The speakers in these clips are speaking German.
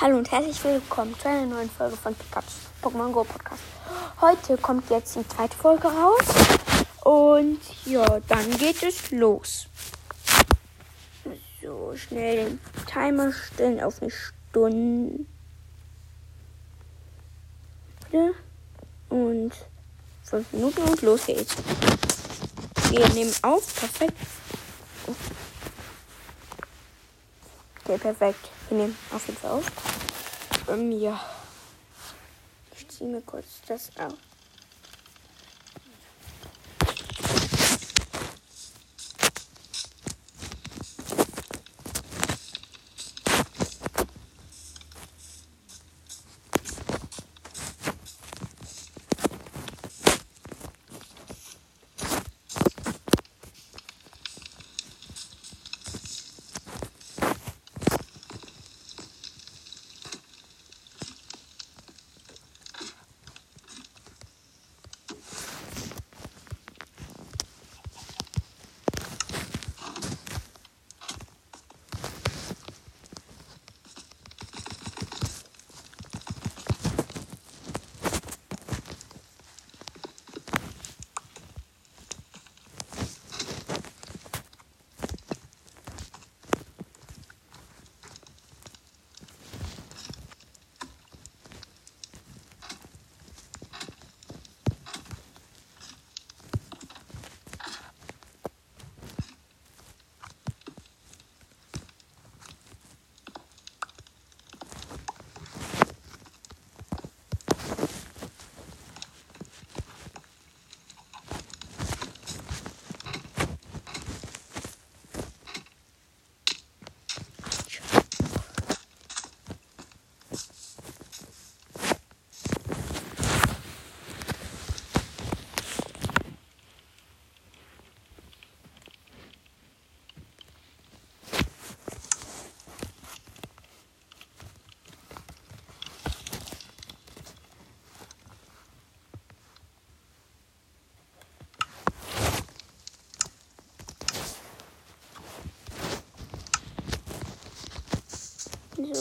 Hallo und herzlich willkommen zu einer neuen Folge von Pikachu's Pokémon Go Podcast. Heute kommt jetzt die zweite Folge raus und ja, dann geht es los. So, schnell den Timer stellen auf eine Stunde. Und fünf Minuten und los geht's. Wir nehmen auf, perfekt. Okay, perfekt. Wir nehmen auf jeden Fall auf. Ähm, ja. Ich ziehe mir kurz das auf.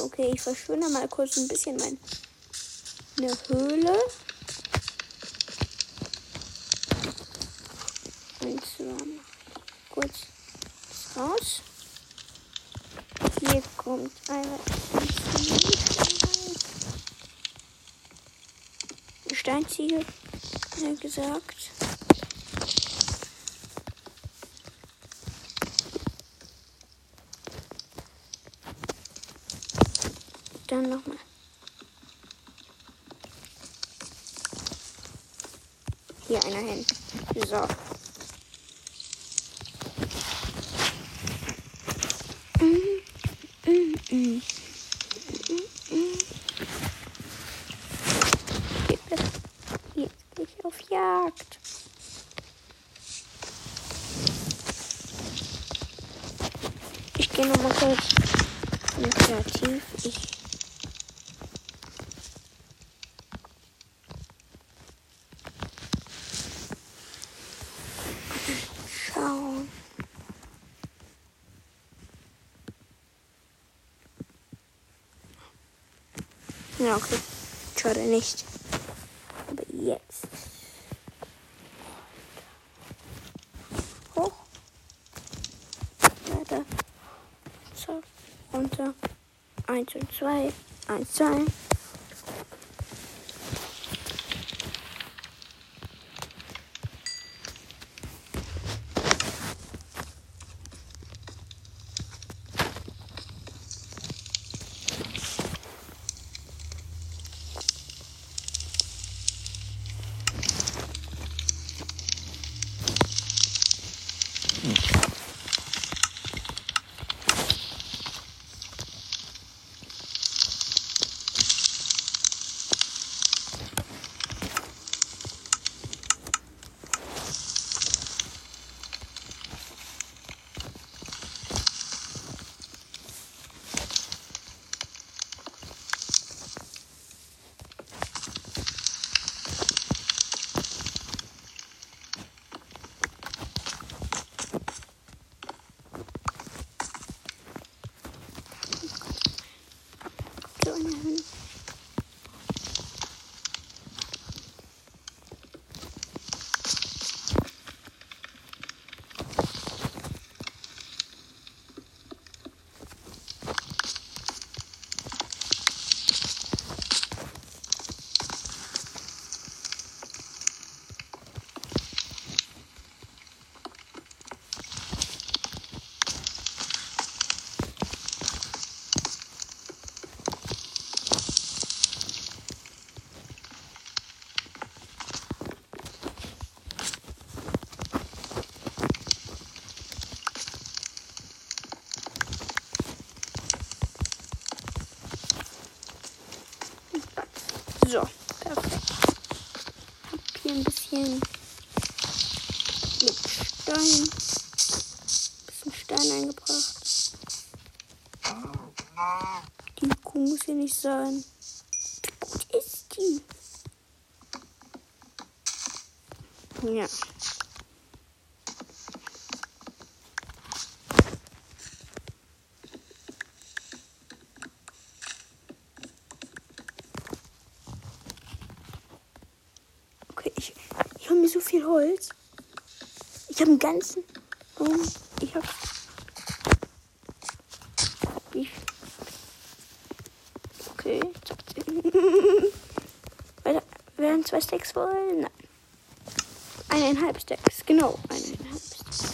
Okay, ich verschwinde mal kurz ein bisschen meine Höhle. Und zwar kurz raus. Hier kommt eine Steinziegel, wie gesagt. Dann nochmal. Hier einer hin. So. Jetzt gehe ich auf Jagd. Ich gehe nochmal kurz in kreativ. Ich schauen. Ja, okay. Schade nicht. Aber jetzt. Hoch. Weiter. So. Runter. Eins und zwei. Eins, zwei. Nicht sein. Wie gut ist die? Ja. Okay, ich, ich habe mir so viel Holz. Ich habe einen ganzen. Ich habe. Ich. Okay. Weiter. Werden zwei Stacks voll? Nein. Eineinhalb Stacks. Genau, eineinhalb Stacks.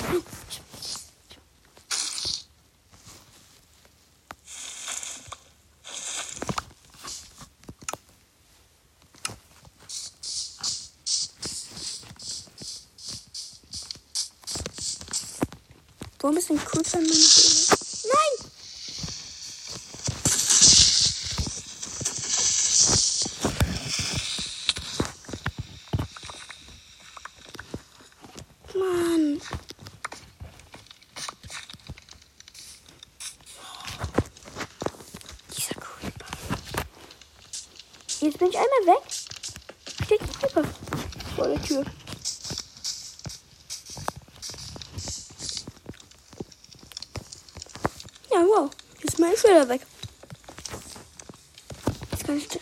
Warum ist ein meiner Höhle? Nein! Mann. Dieser Creeper. Jetzt bin ich einmal weg. Steht ein Creeper vor der Tür. Ja, wow. Jetzt ist mein Schilder weg. Ich.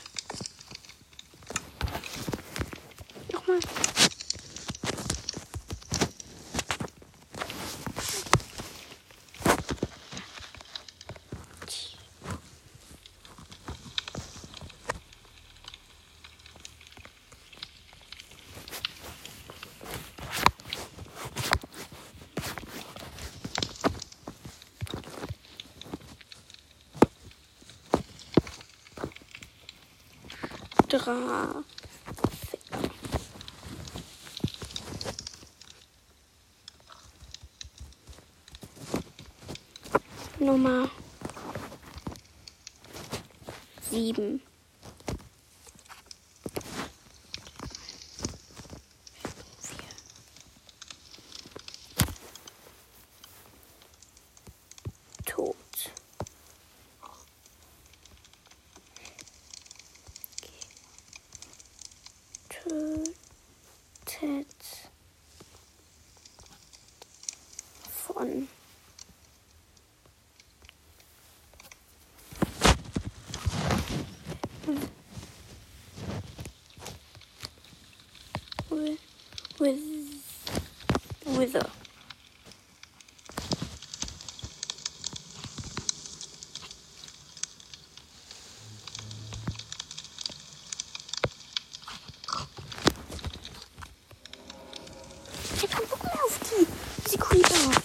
Nochmal. Dra. Nummer sieben. Tot. Tötet von with with wither. Ich hab keinen Bock mehr auf die. Diese Creeper.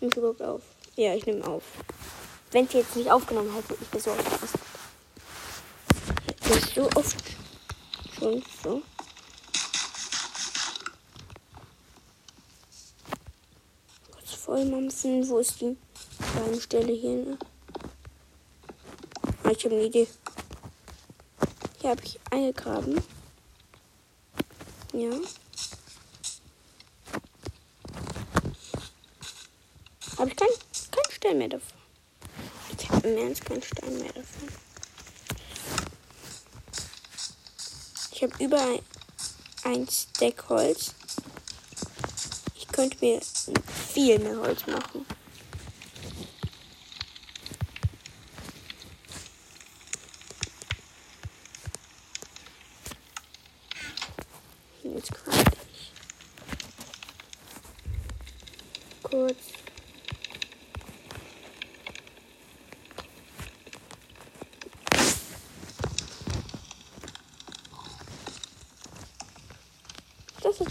Nimm ich überhaupt auf? Ja, ich nehme auf. Wenn sie jetzt nicht aufgenommen hätte, ich wäre so aufgepasst. Ist so oft schon so. Kurz vollmampfen. Wo ist die Stelle hier? Ne? Ah, ich habe eine Idee. Hier habe ich eingegraben. Ja. Habe ich keinen kein Stein mehr davon. Ich habe im Ernst keinen Stein mehr davon. Ich habe über ein, Stack Holz. Ich könnte mir viel mehr Holz machen.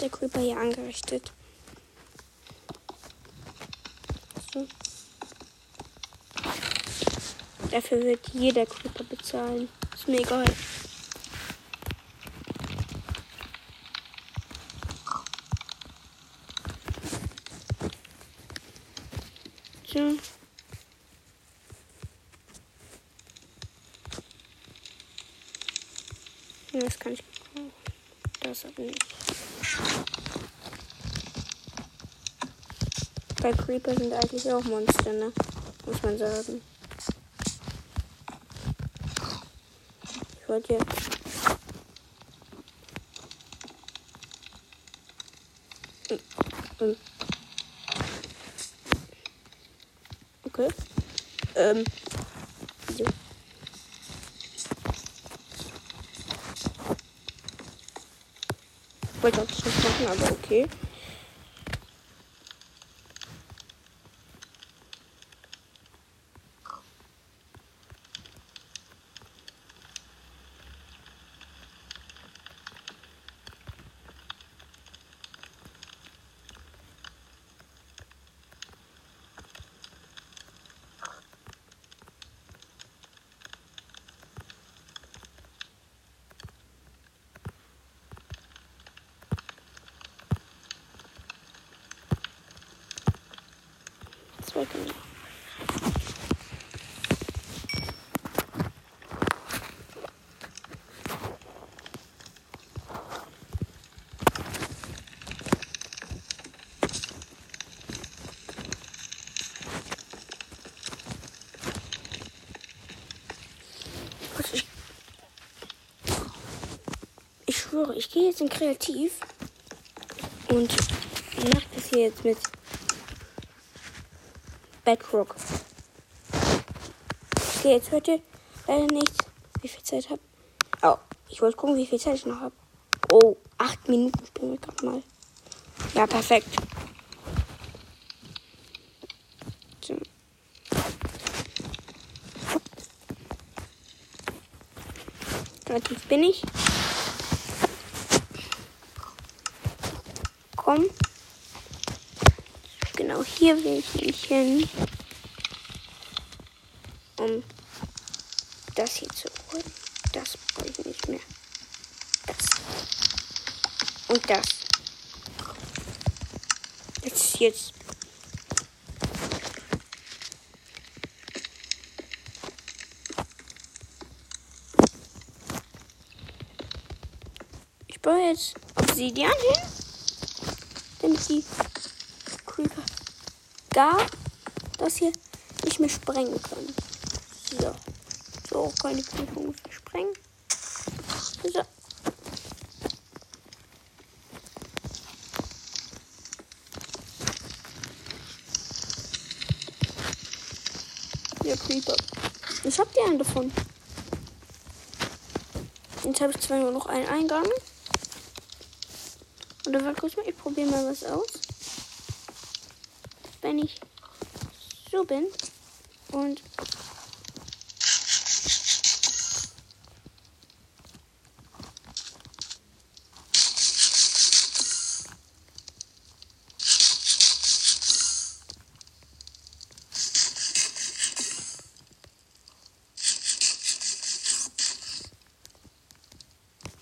der Creeper hier angerichtet. So. Dafür wird jeder Creeper bezahlen. Ist mir egal. So. Das kann ich brauchen. Das aber nicht. Bei Creeper sind eigentlich auch Monster, ne? Muss man sagen. Ich wollte jetzt. Okay. Ähm. So. Ich wollte auch das nicht machen, aber okay. Zwei Kinder. Ich, ich schwöre, ich gehe jetzt in Kreativ und mache das hier jetzt mit Bedrock. Okay, jetzt ihr leider nicht, wie viel Zeit habe. Oh, ich wollte gucken, wie viel Zeit ich noch habe. Oh, acht Minuten spielen wir gerade mal. Ja, perfekt. So. Relativ bin ich. Komm. Genau hier will ich nämlich hin. Um das hier zu holen. Das brauche ich nicht mehr. Das. Und das. Jetzt, jetzt. Ich baue jetzt Obsidian hin. Damit die Creeper da das hier nicht mehr sprengen können. So. So, keine Creeper muss ich sprengen. So. Ja, Creeper. Ich hab die einen davon. Jetzt habe ich zwar nur noch einen Eingang. Oder kurz mal, ich probiere mal was aus. Wenn ich so bin und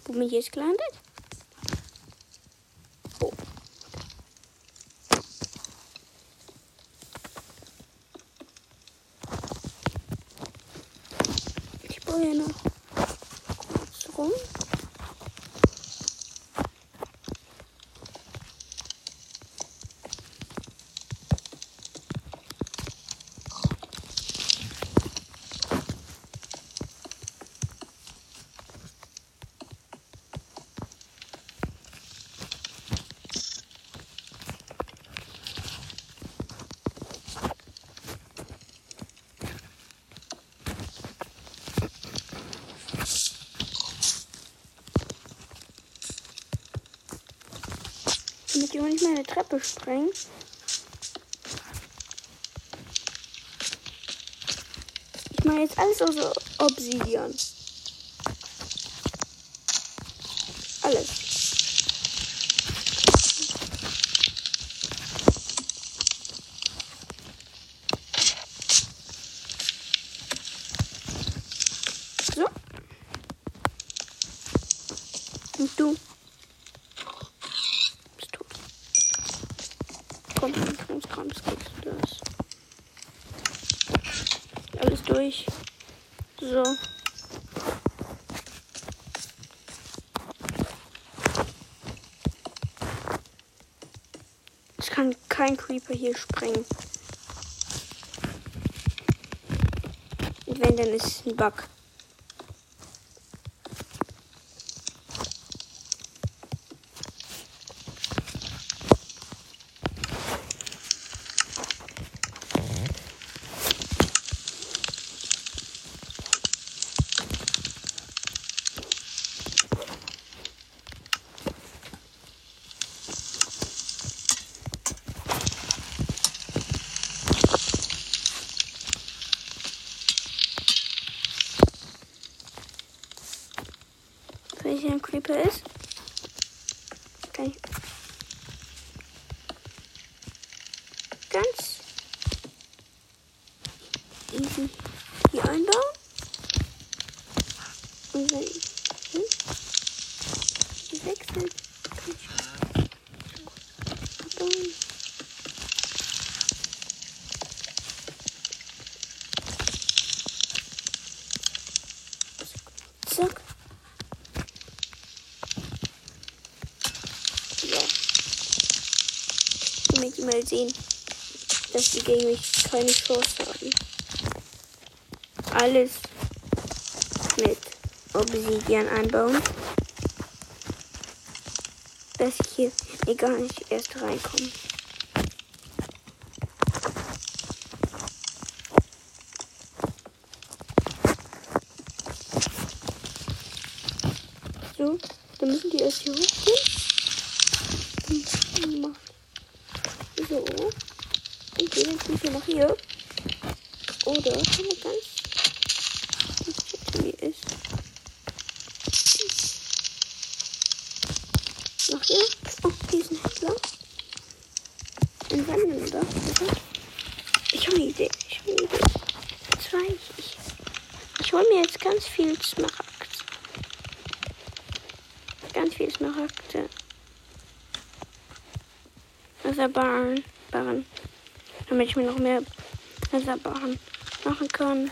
Wo bin ich jetzt gelandet? Oh. Ich baue hier noch kurz rum. Damit die auch nicht meine Treppe sprengen. Ich mache jetzt alles aus Obsidian. Alles. So. Und du. Bist tot. Komm, Krams, Krams, kriegst du das. Alles durch. So. Es kann kein Creeper hier sprengen. Und wenn, dann ist es ein Bug. Wenn hier ein Creeper ist. Kann ich ganz easy hier einbauen. Und wenn ich hm, hier wechsle, kann ich abbauen. Zack. Ja. Damit die mal sehen, dass sie gegen mich keine Chance haben. Alles mit Obsidian einbauen. Dass ich hier nee, gar nicht erst reinkomme. So, dann müssen die erst hier hochgehen. Hm, mach. So. Und gehen dann Creeper nach hier. Oder man ganz. Wie ist. Nach hier. Oh, hier ist ein Händler. Ein Wandelnder. oder? Ich habe eine Idee. Ich habe eine Idee. Zwei. Ich, ich hole mir jetzt ganz viel Smaragd. Ganz viel Smaragde. Wasserbarren. Barren. Damit ich mir noch mehr Wasserbarren machen kann.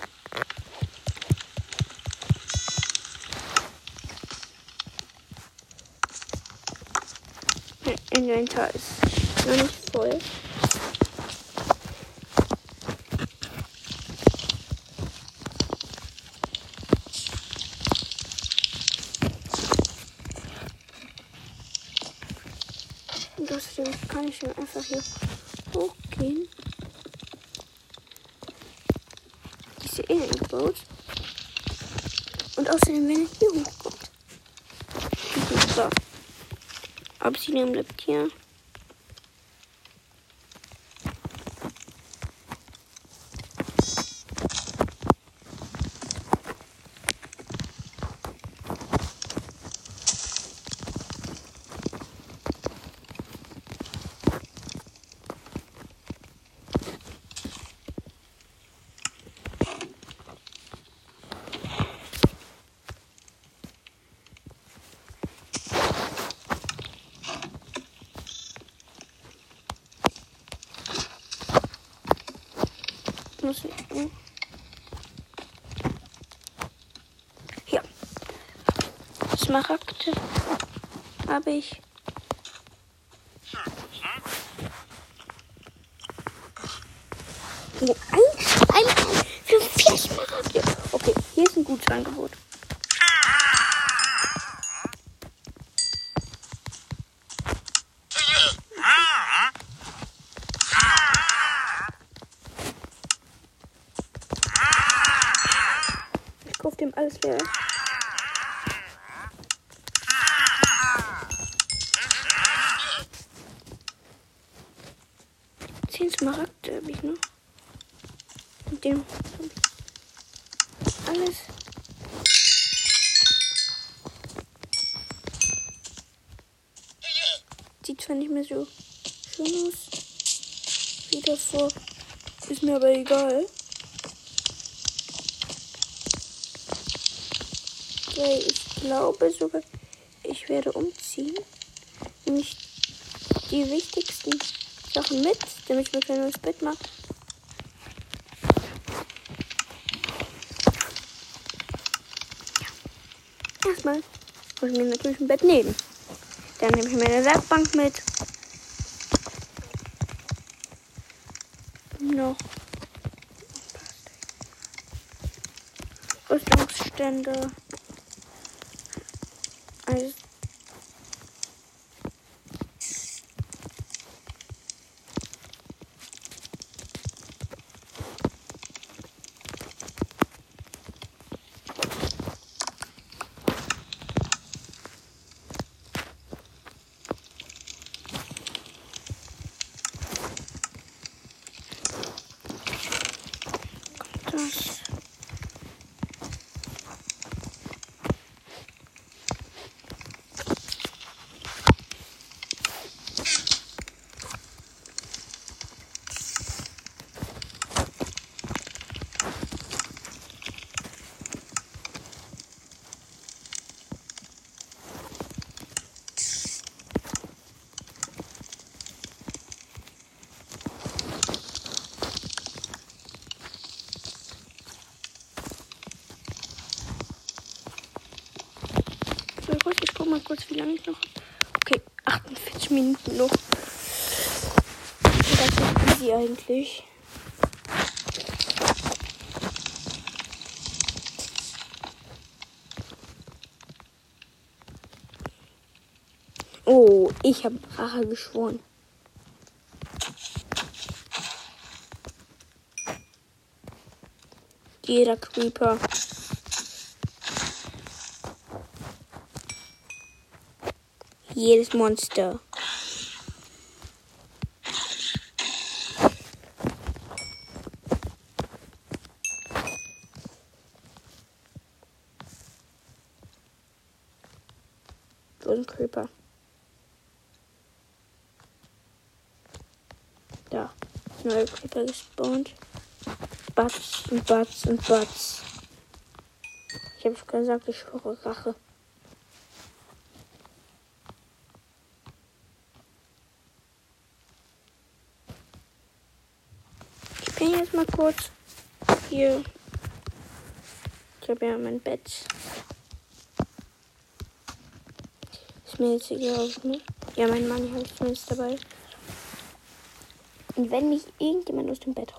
Mein Inventar ist noch nicht voll. Außerdem kann ich nur einfach hier Eingebaut. Und außerdem, wenn er hier hochkommt. So. Obsidian bleibt hier. Muss ich. hm. Hier. Smaragde habe ich. Ein, ein für vier Smaragde. Okay, hier ist ein gutes Angebot. Ich kaufe dem alles leer. Zehn Smaragde habe ich noch. Mit dem hab ich alles. Sieht zwar nicht mehr so schön aus davor. Ist mir aber egal. weil ich glaube sogar, ich werde umziehen. Nämlich die wichtigsten Sachen mit, damit ich mir kein neues Bett mache. Erstmal muss ich mir natürlich ein Bett nehmen. Dann nehme ich meine Werkbank mit. Noch Rüstungsstände. Also das. So, kurz, ich guck mal kurz, wie lange ich noch. Okay, 48 Minuten noch. Das ist easy eigentlich. Oh, ich habe Rache geschworen. Jeder Creeper. Jedes Monster. So ein Creeper. Da. Neue Creeper gespawnt. Batz und Batz und Batz. Ich habe gesagt, ich schwöre Rache. Ich jetzt mal kurz hier. Ich habe ja mein Bett. Ist mir jetzt egal, ne? Ja, mein Mann habe ich zumindest dabei. Und wenn mich irgendjemand aus dem Bett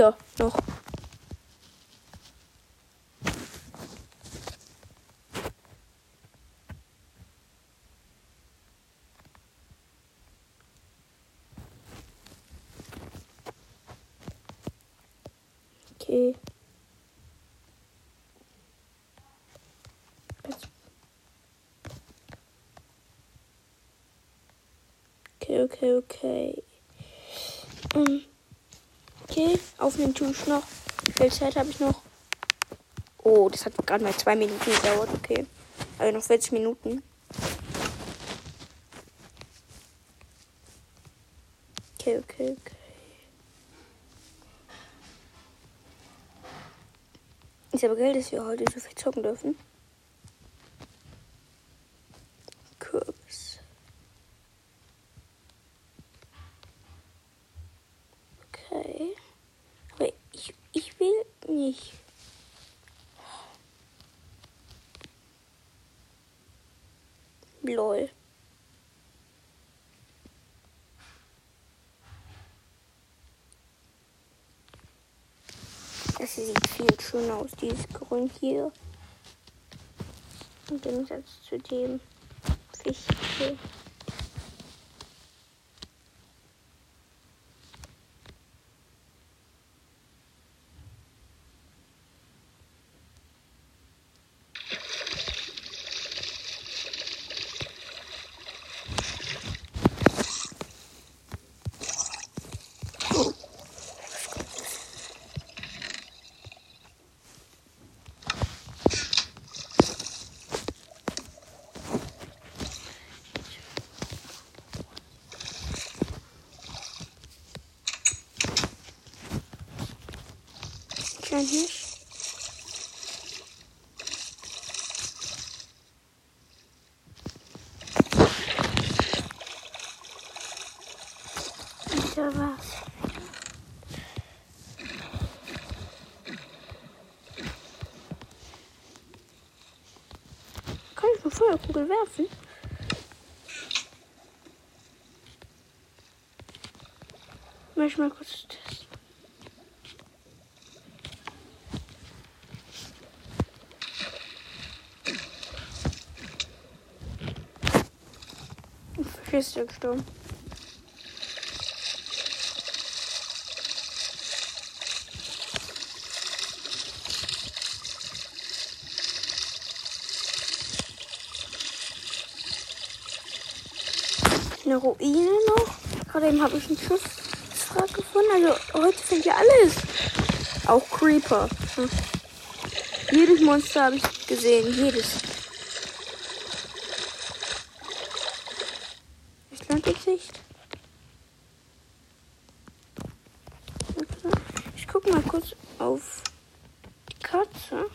Ja, noch. Okay. Okay, okay, okay. Ähm, okay, aufnehmen tue ich noch. Wie viel Zeit habe ich noch? Oh, das hat gerade mal zwei Minuten gedauert, okay. Also noch 40 Minuten. Okay, okay, okay. Ist aber geil, dass wir heute so viel zocken dürfen. Kürbis. Okay. Aber ich, ich will nicht. Lol. Das sieht schöner aus, dieses Grün hier. Im Gegensatz zu dem Fisch hier. Da war's. Kann ich eine Feuerkugel werfen? Möchte mal kurz testen. Gestorben. Eine Ruine noch. Gerade eben habe ich einen Schiffswrack gefunden. Also heute finde ich alles. Auch Creeper. Hm. Jedes Monster habe ich gesehen. Jedes. Ich Landgesicht. Ich gucke mal kurz auf die Katze.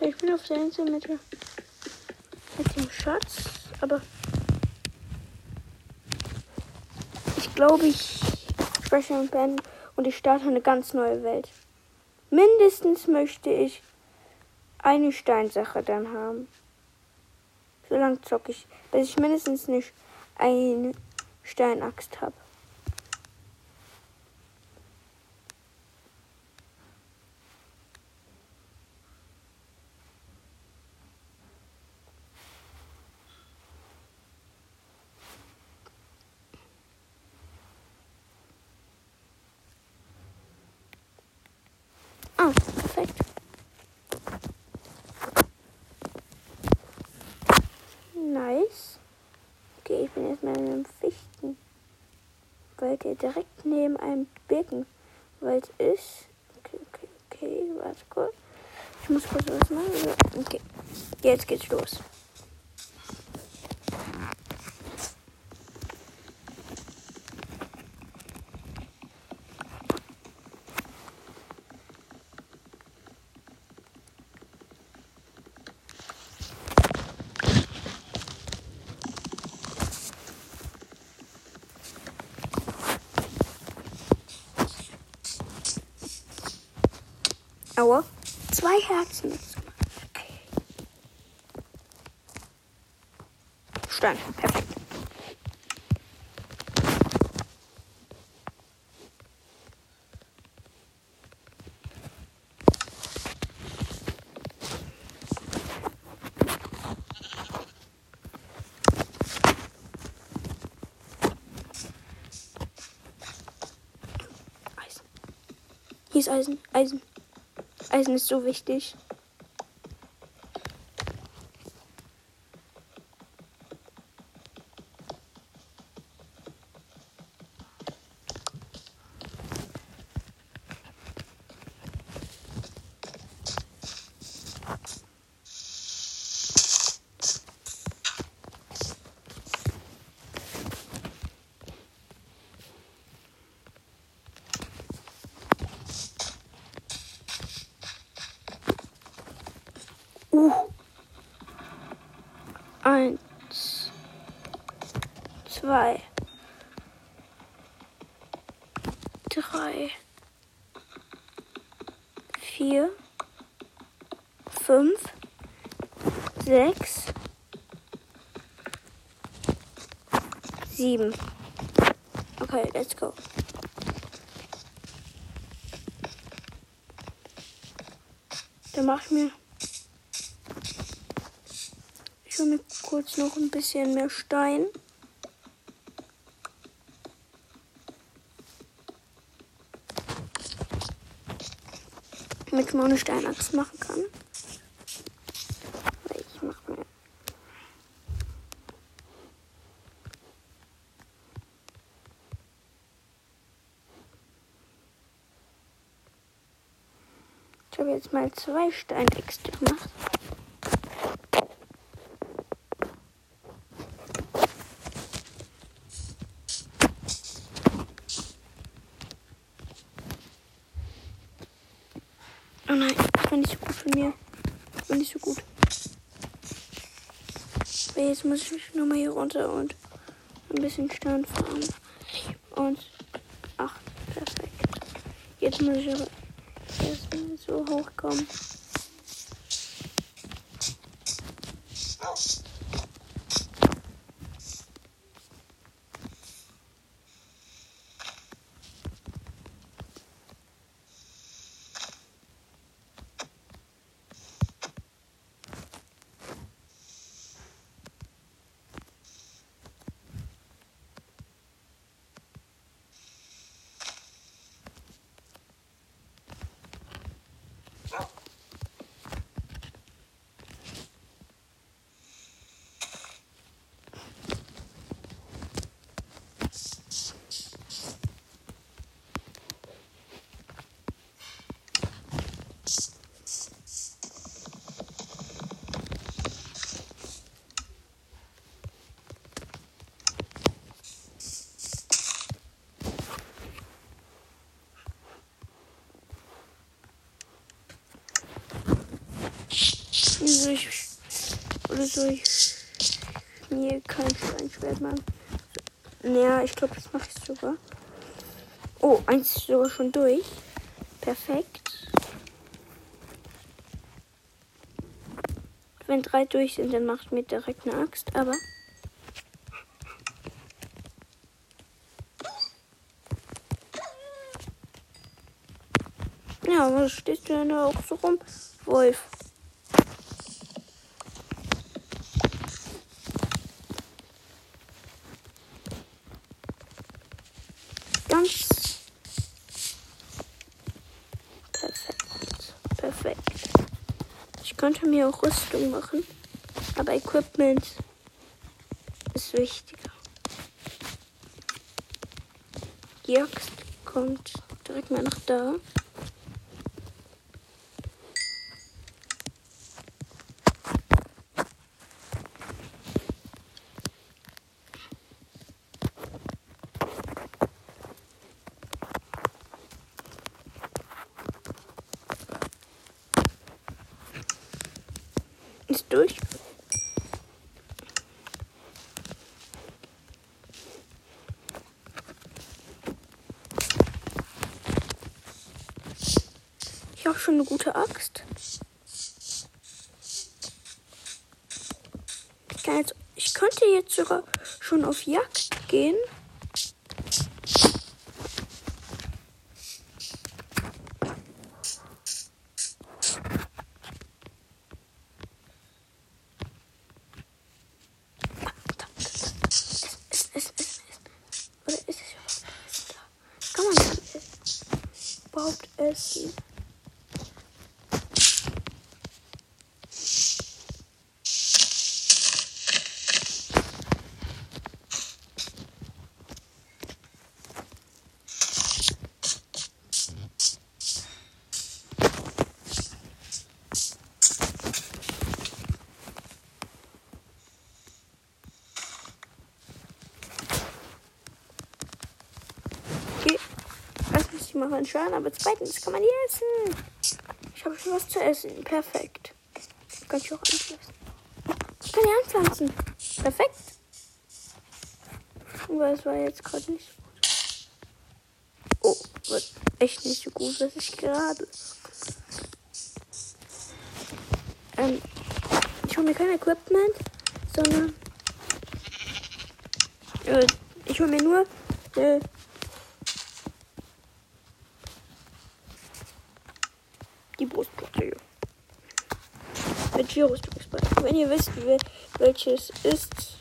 Ich bin auf der Insel mit, mit dem Schatz, aber ich glaube, ich spreche mit Ben und ich starte eine ganz neue Welt. Mindestens möchte ich eine Steinsache dann haben. So lange zocke ich, bis ich mindestens nicht eine Steinaxt habe. Ah, perfekt. Nice. Okay, ich bin jetzt mal in einem Fichten. Weil direkt neben einem Birkenwald ist. Okay, okay, okay, warte kurz. Ich muss kurz was machen. Okay, jetzt geht's los. Zwei Herzen. Stein. Perfekt. Eisen. Eisen. Eisen. Ist so wichtig. Uh. Eins. Zwei. Drei. Vier. Fünf. Sechs. Sieben. Okay, let's go. Dann mach ich mir. Ich hole mir kurz noch ein bisschen mehr Stein. Damit mal eine Steinachs machen kann. Ich mach mir. Ich habe jetzt mal zwei Steinäxte gemacht. Oh nein, das war nicht so gut von mir. Das war nicht so gut. Aber jetzt muss ich nochmal hier runter und ein bisschen Stein fahren. Und ach, perfekt. Jetzt muss ich aber erstmal so hochkommen. Wieso ich. Ich. Mir kein Steinschwert machen. Naja, ich glaube, das mache ich sogar. Oh, eins ist sogar schon durch. Perfekt. Wenn drei durch sind, dann macht mir direkt eine Axt, aber. Ja, was stehst du denn da auch so rum? Wolf. Ganz perfekt. Perfekt. Ich könnte mir auch Rüstung machen, aber Equipment ist wichtiger. Axt kommt direkt mal nach da. Ist durch. Ich habe schon eine gute Axt. Ich, jetzt, ich könnte jetzt sogar schon auf Jagd gehen. Es, es, es, es. Oder ist es überhaupt essen? Kann man das essen? überhaupt essen? Okay. Mache einen Schaden, aber zweitens kann man die essen. Ich habe schon was zu essen. Perfekt. Kann ich auch anpflanzen. Ich kann die anpflanzen. Perfekt. Aber es war jetzt gerade nicht so gut. Oh, wird echt nicht so gut, was ich gerade. Ähm, ich hole mir kein Equipment, sondern. Äh, ich hole mir nur. Äh, hier. mit Virus-Spike. Wenn ihr wisst, welches ist,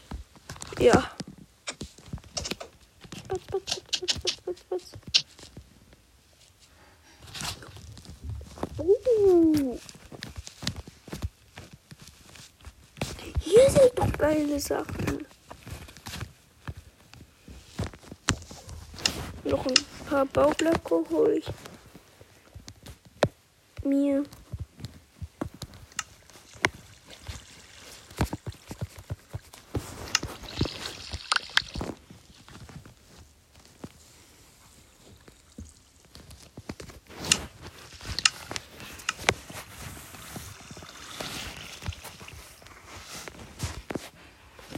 ja. Spatz, spatz, spatz, spatz, spatz. Uh. Hier sind doch geile Sachen. Noch ein paar Baublöcke hole ich mir.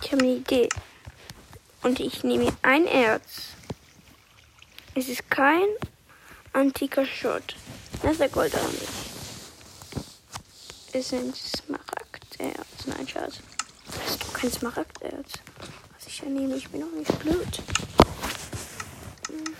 Ich habe eine Idee. Und ich nehme ein Erz. Es ist kein antiker Schrott. Das ist der Gold auch nicht. Es sind Smaragderz. Nein, Schatz. Ist doch kein Smaragderz. Was ich ja nehme, ich bin auch nicht blöd. Hm.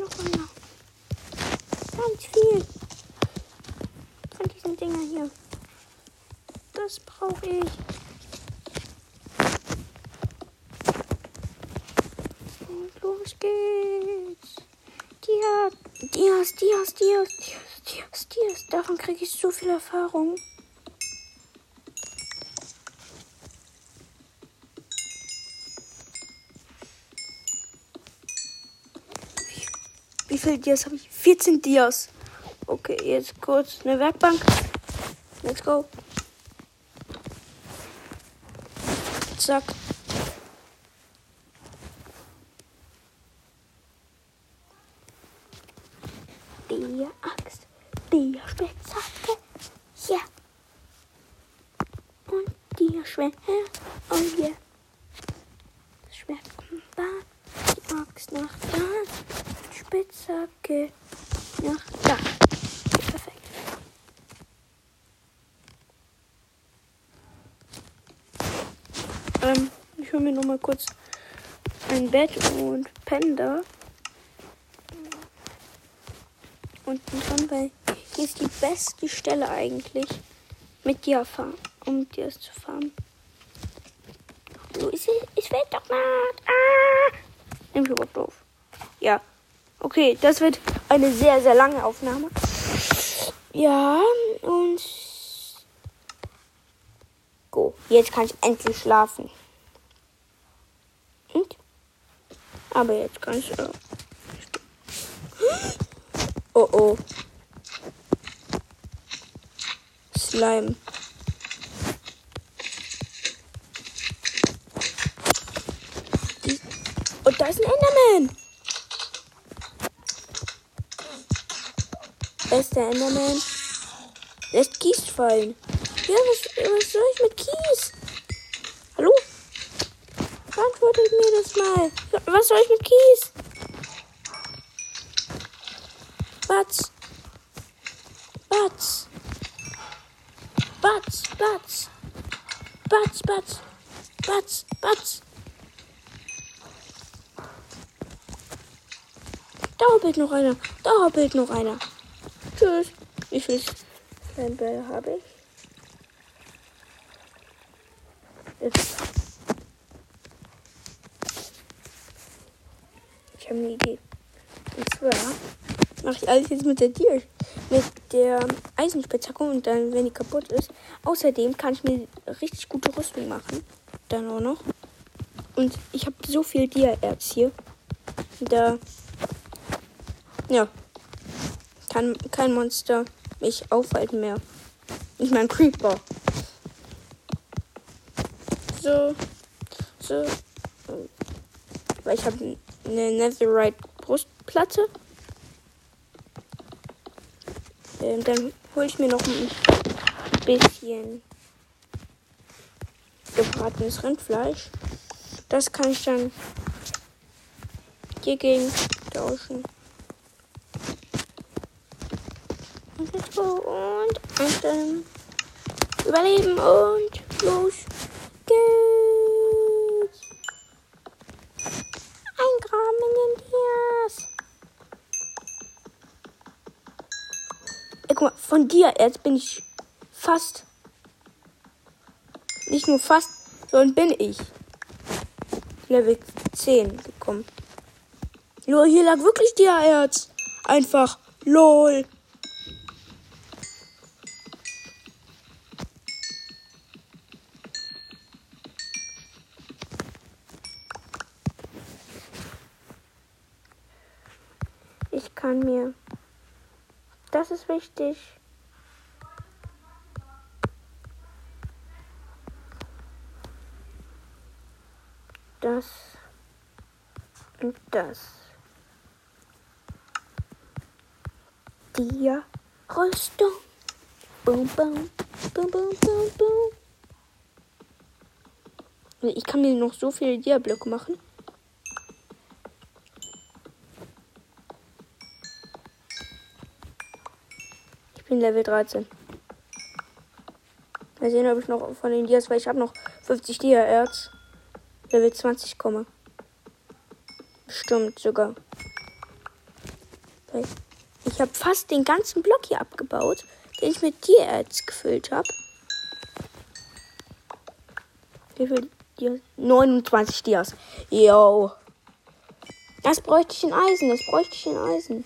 Noch einer. Ganz viel. Von diesen Dinger hier. Das brauche ich. Und los geht's. Dias, Dias, Dias, Dias, Dias, Dias, Dias. Davon kriege ich so viel Erfahrung. Wie viele Dias habe ich? 14 Dias. Okay, jetzt kurz eine Werkbank. Let's go. Zack. Die Axt, die Spitzhacke, ja. Und die Schwert, oh yeah. Das Schwert kommt da, die Axt nach da, die Spitzhacke nach da. Perfekt. Ähm, ich hole mir noch mal kurz ein Bett und penne da. Unten dran, weil hier ist die beste Stelle eigentlich mit dir fahren, um dir zu fahren. Luis, ich will doch nicht. Ah! Nimm ich überhaupt doof. Ja. Okay, das wird eine sehr, sehr lange Aufnahme. Ja, und. Go. Jetzt kann ich endlich schlafen. Und? Aber jetzt kann ich. Äh, oh oh. Slime. Und da ist ein Enderman. Der Enderman. Lässt Kies fallen. Ja, was, was soll ich mit Kies? Antwortet mir das mal. Was soll ich mit Kies? Batz. Batz. Batz, Batz. Batz, Batz. Batz, Batz. Da hoppelt noch einer. Da hoppelt noch einer. Tschüss. Wie viel Slime habe ich? Jetzt. Ich habe eine Idee. Und zwar mache ich alles jetzt mit der Tier, mit der Eisenspitzhacke und dann, wenn die kaputt ist. Außerdem kann ich mir richtig gute Rüstung machen. Dann auch noch. Und ich habe so viel Dia-Erz hier. Da. Ja. Kann kein Monster mich aufhalten mehr. Nicht mal ein Creeper. So. So. Weil ich habe eine Netherite Brustplatte. Ähm, dann hole ich mir noch ein bisschen gebratenes Rindfleisch. Das kann ich dann hiergegen tauschen. Und let's und einstellen. Überleben und los von dir jetzt bin ich fast. Nicht nur fast, sondern bin ich. Level 10 gekommen. Nur hier lag wirklich Dia-Erz. Einfach LOL. Ich kann mir. Das ist wichtig. Das und das. Die Rüstung. Boom, boom, boom, boom, boom, boom. Ich kann mir noch so viele Dia-Blöcke machen. Ich bin Level 13. Mal sehen, ob ich noch von den Dias, weil ich habe noch 50 Dia-Erz. Level 20 komme. Bestimmt sogar. Ich habe fast den ganzen Block hier abgebaut, den ich mit Tiererz gefüllt habe. Wie viel Dias? 29 Dias. Yo. Das bräuchte ich in Eisen. Das bräuchte ich in Eisen.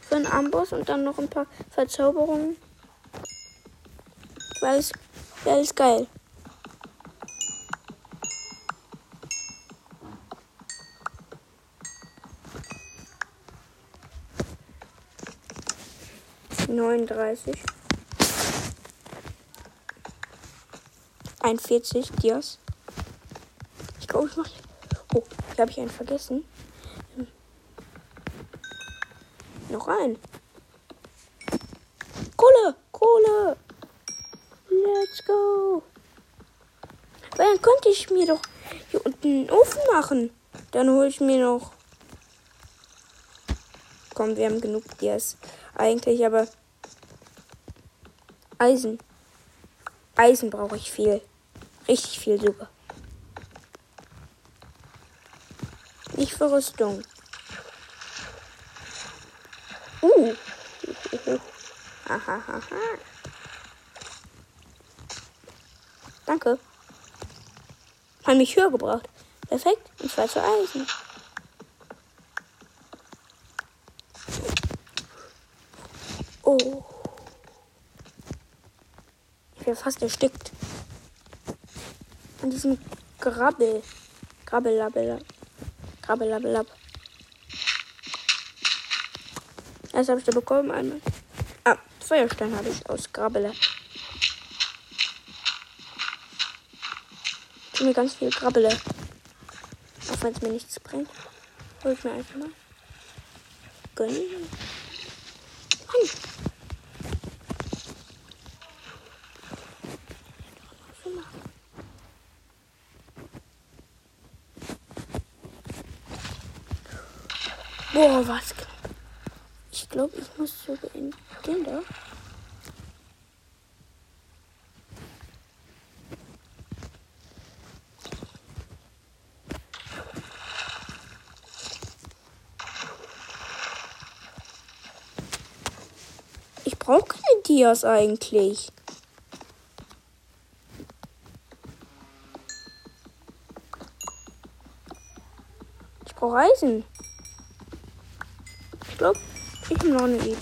Für einen Amboss und dann noch ein paar Verzauberungen. Weil es, weil es geil. Neununddreißig. 41 Dias. Ich glaube, ich mache. Oh, hier habe ich einen vergessen. Hm. Noch ein. Kohle, Kohle. Let's go. Weil dann könnte ich mir doch hier unten einen Ofen machen. Dann hole ich mir noch. Komm, wir haben genug Dias. Eigentlich, aber. Eisen. Eisen brauche ich viel. Richtig viel sogar. Nicht für Rüstung. Uh. Ahahaha. Danke. Hat mich höher gebracht. Perfekt. Und zwar zu Eisen. Oh. Wäre fast erstickt. An diesem Grabbel. Grabbelabbel. Grabbelabbelab. Das habe ich da bekommen einmal. Ah, Feuerstein habe ich aus Grabbele. Ich mir ganz viel Grabbele. Auch wenn es mir nichts bringt. Hol ich mir einfach mal. Gönnen. Mann. Boah, was. Ich glaube, ich muss sogar in den da. Ich brauche keine Dias eigentlich. Ich brauche Eisen. Ich glaube, ich habe noch eine Idee.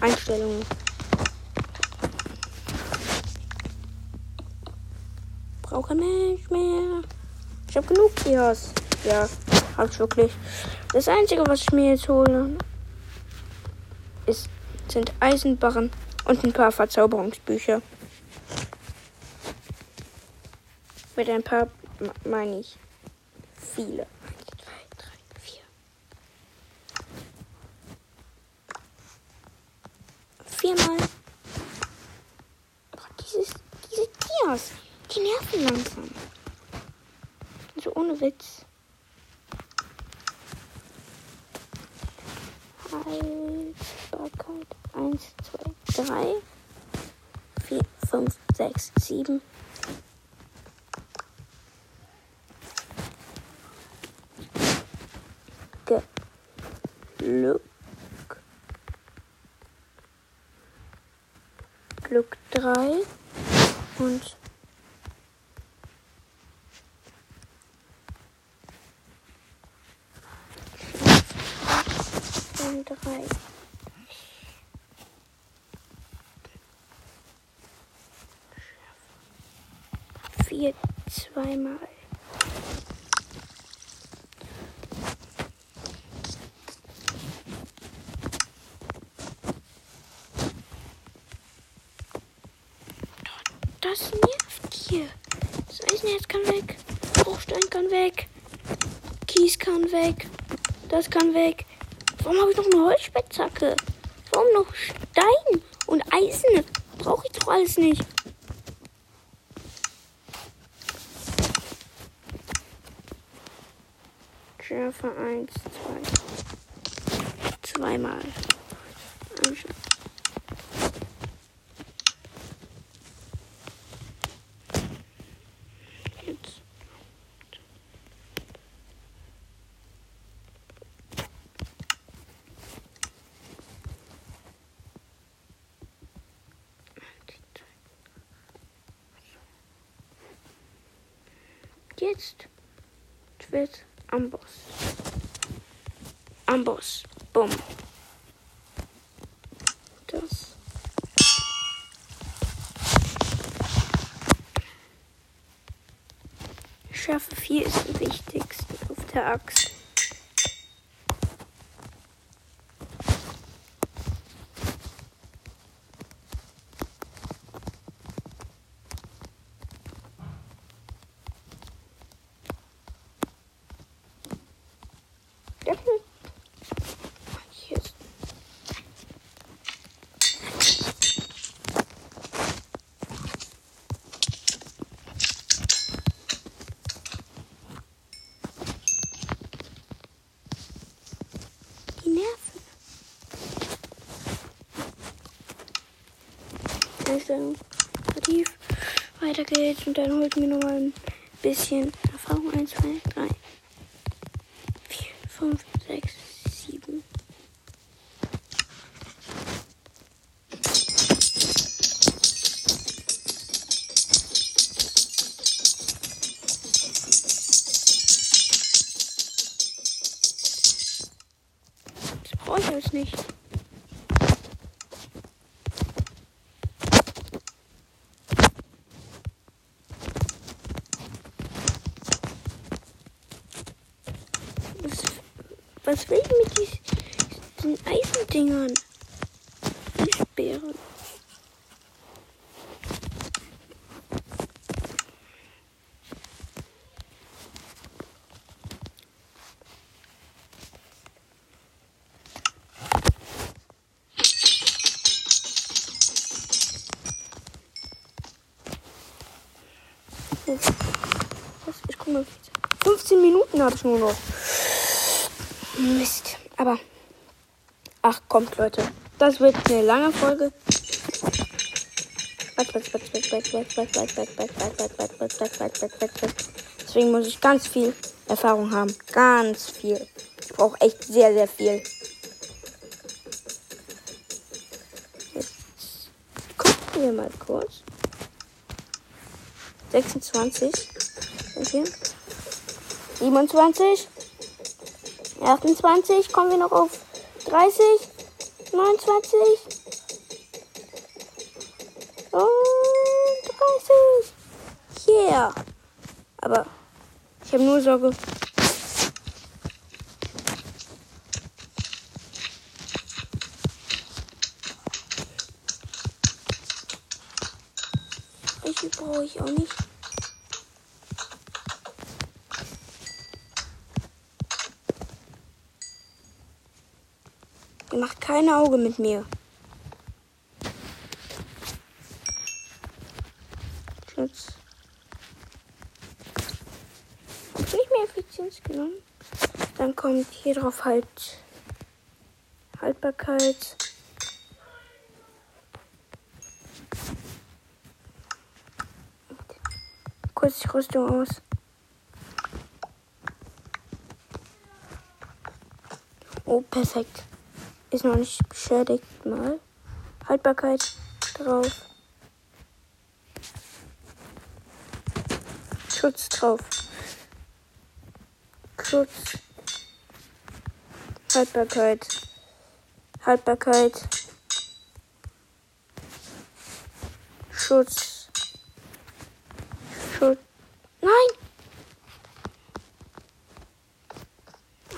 Einstellungen. Brauche nicht mehr. Ich habe genug Dias. Ja, hab ich wirklich. Das Einzige, was ich mir jetzt hole, ist, sind Eisenbarren und ein paar Verzauberungsbücher. Mit ein paar meine ich viele. Eins, zwei, drei, vier. Viermal. Boah, dieses, diese Dias, die nerven langsam. Also ohne Witz. Zeit. Eins, zwei, drei, vier, fünf, sechs, sieben. Glück. Glück 3 und drei. Vier zweimal. Das nervt hier. Das Eisennetz kann weg. Bruchstein kann weg. Kies kann weg. Das kann weg. Warum habe ich noch eine Holzspitzhacke? Warum noch Stein und Eisen? Brauche ich doch alles nicht. Schärfe 1, 2. Zweimal. Jetzt wird Amboss. Amboss. Bumm. Das. Schärfe 4 ist am wichtigsten auf der Axt. Geht's und dann holt mir nochmal ein bisschen Erfahrung. 1, 2, 3, 4, 5, 6, 7. Das brauche ich jetzt nicht. Was will ich mit diesen Eisendingern? Eisbären. Ich mal. 15 Minuten habe ich nur noch. Mist. Aber. Ach, kommt, Leute. Das wird eine lange Folge. Deswegen muss ich ganz viel Erfahrung haben. Ganz viel. Ich brauche echt sehr, sehr viel. Jetzt gucken wir mal kurz. 26. Okay. 27. 28, kommen wir noch auf 30, 29 und 30. Yeah. Aber ich habe nur Sorge. Ich brauche ich auch nicht. Die macht kein Auge mit mir. Schatz. Habe ich mir Effizienz genommen? Dann kommt hier drauf halt Haltbarkeit. Kurz die Rüstung aus. Oh, perfekt. Ist noch nicht beschädigt mal. Haltbarkeit drauf. Schutz drauf. Schutz. Haltbarkeit. Haltbarkeit. Schutz. Schutz. Nein!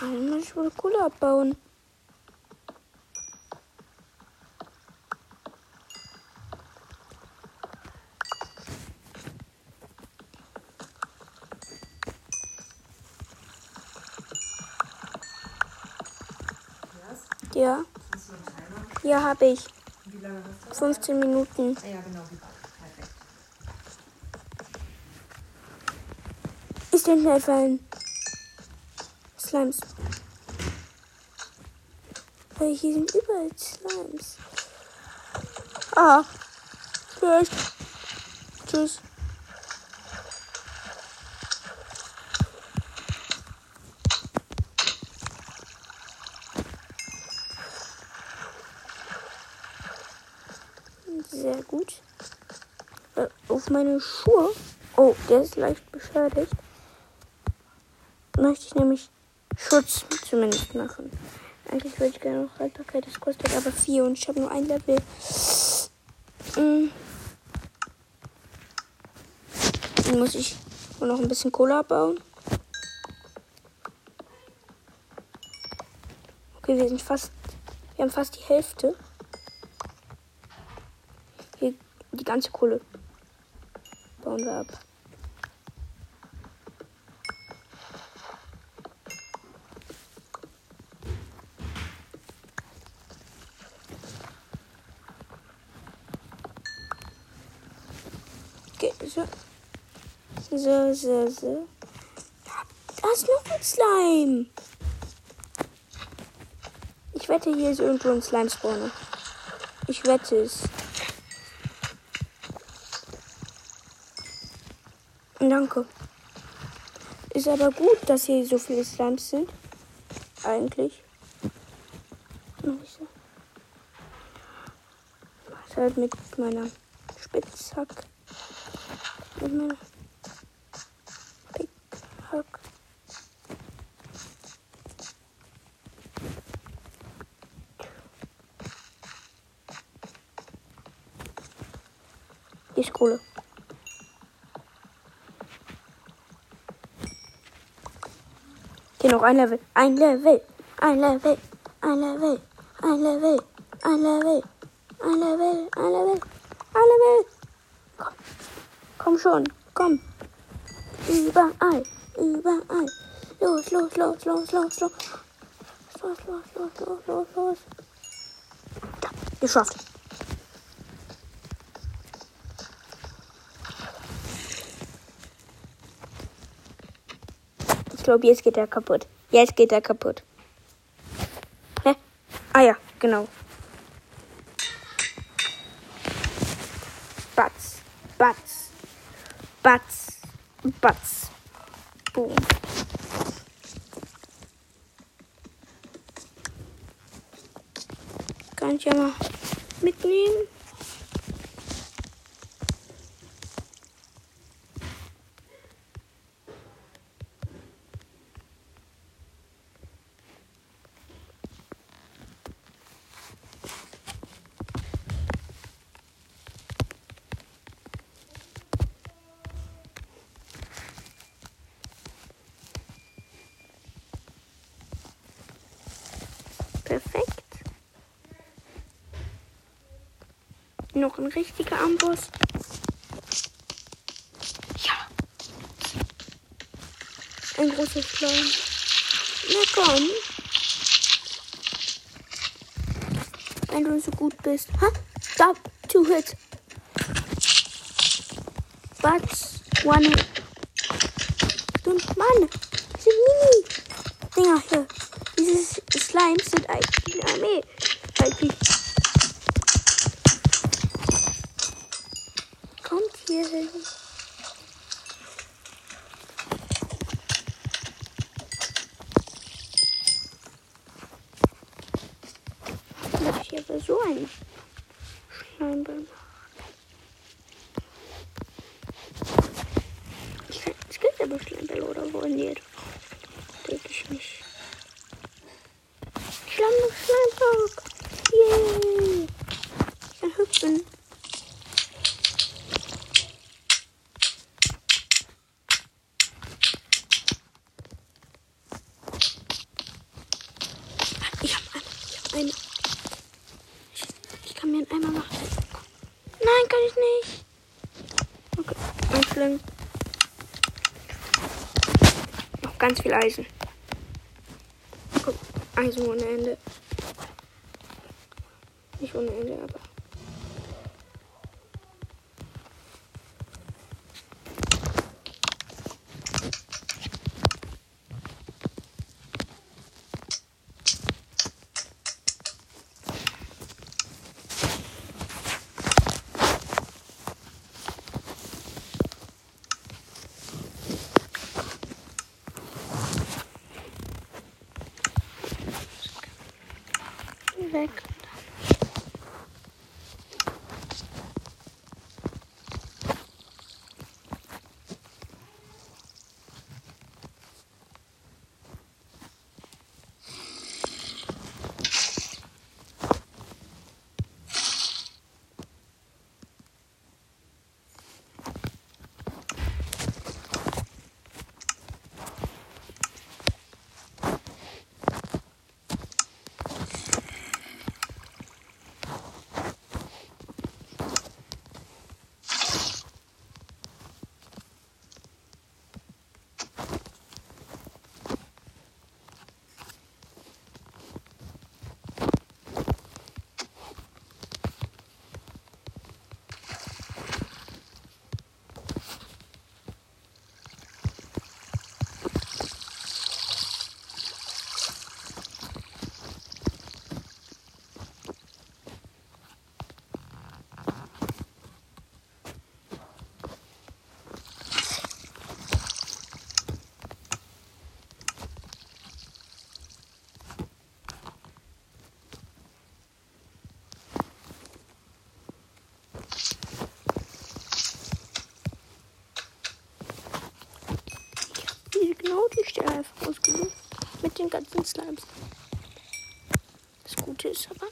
Einmal ich wohl Kohle abbauen. Ja. Ja, habe ich. Wie lange hast du? 15 Minuten. Ah ja, genau. Ist denn Slimes? Weil hier sind überall Slimes. Ah. Vielleicht. Tschüss. Sehr gut. Äh, auf meine Schuhe. Oh, der ist leicht beschädigt. Möchte ich nämlich Schutz zumindest machen. Eigentlich würde ich gerne noch Haltbarkeit, das kostet aber 4 und ich habe nur ein Level. Mm. Dann muss ich nur noch ein bisschen Kohle abbauen. Okay, wir sind fast. Wir haben fast die Hälfte. Hier, die ganze Kohle bauen wir ab. So. So, so, so. Da ist noch ein Slime. Ich wette, hier ist irgendwo ein Slime-Spawner. Ich wette es. Danke. Ist aber gut, dass hier so viele Slimes sind. Eigentlich. Was halt mit meiner Spitzhack. Mit meiner Pickhack. Hier ist Kohle. Hier noch ein Level. Ein Level. Ein Level. Ein Level. Ein Level. Ein Level. Ein Level. Ein Level. Ein Level. Komm. Komm schon. Komm. Überall. Überall. Los, los, los, los, los, los. Los, los, los, los, los, los. Ja, geschafft. Ich glaube, jetzt geht er kaputt. Jetzt geht er kaputt. Hä? Ah ja, genau. Batz, Batz, Batz, Batz. Boom. Kann ich ja mal mitnehmen. Perfekt. Noch ein richtiger Amboss. Ja. Ein großer Schleim. Na komm. Wenn du so gut bist. Ha? Stop. Two hits. But one. Stimmt, Mann. Diese Mini-Dinger hier. Diese Slimes sind eigentlich eine Armee. Eigentlich. Russland, allora voglio ganz viel Eisen. Guck, Eisen ohne Ende. Nicht ohne Ende, aber den ganzen Slimes. Das Gute ist aber,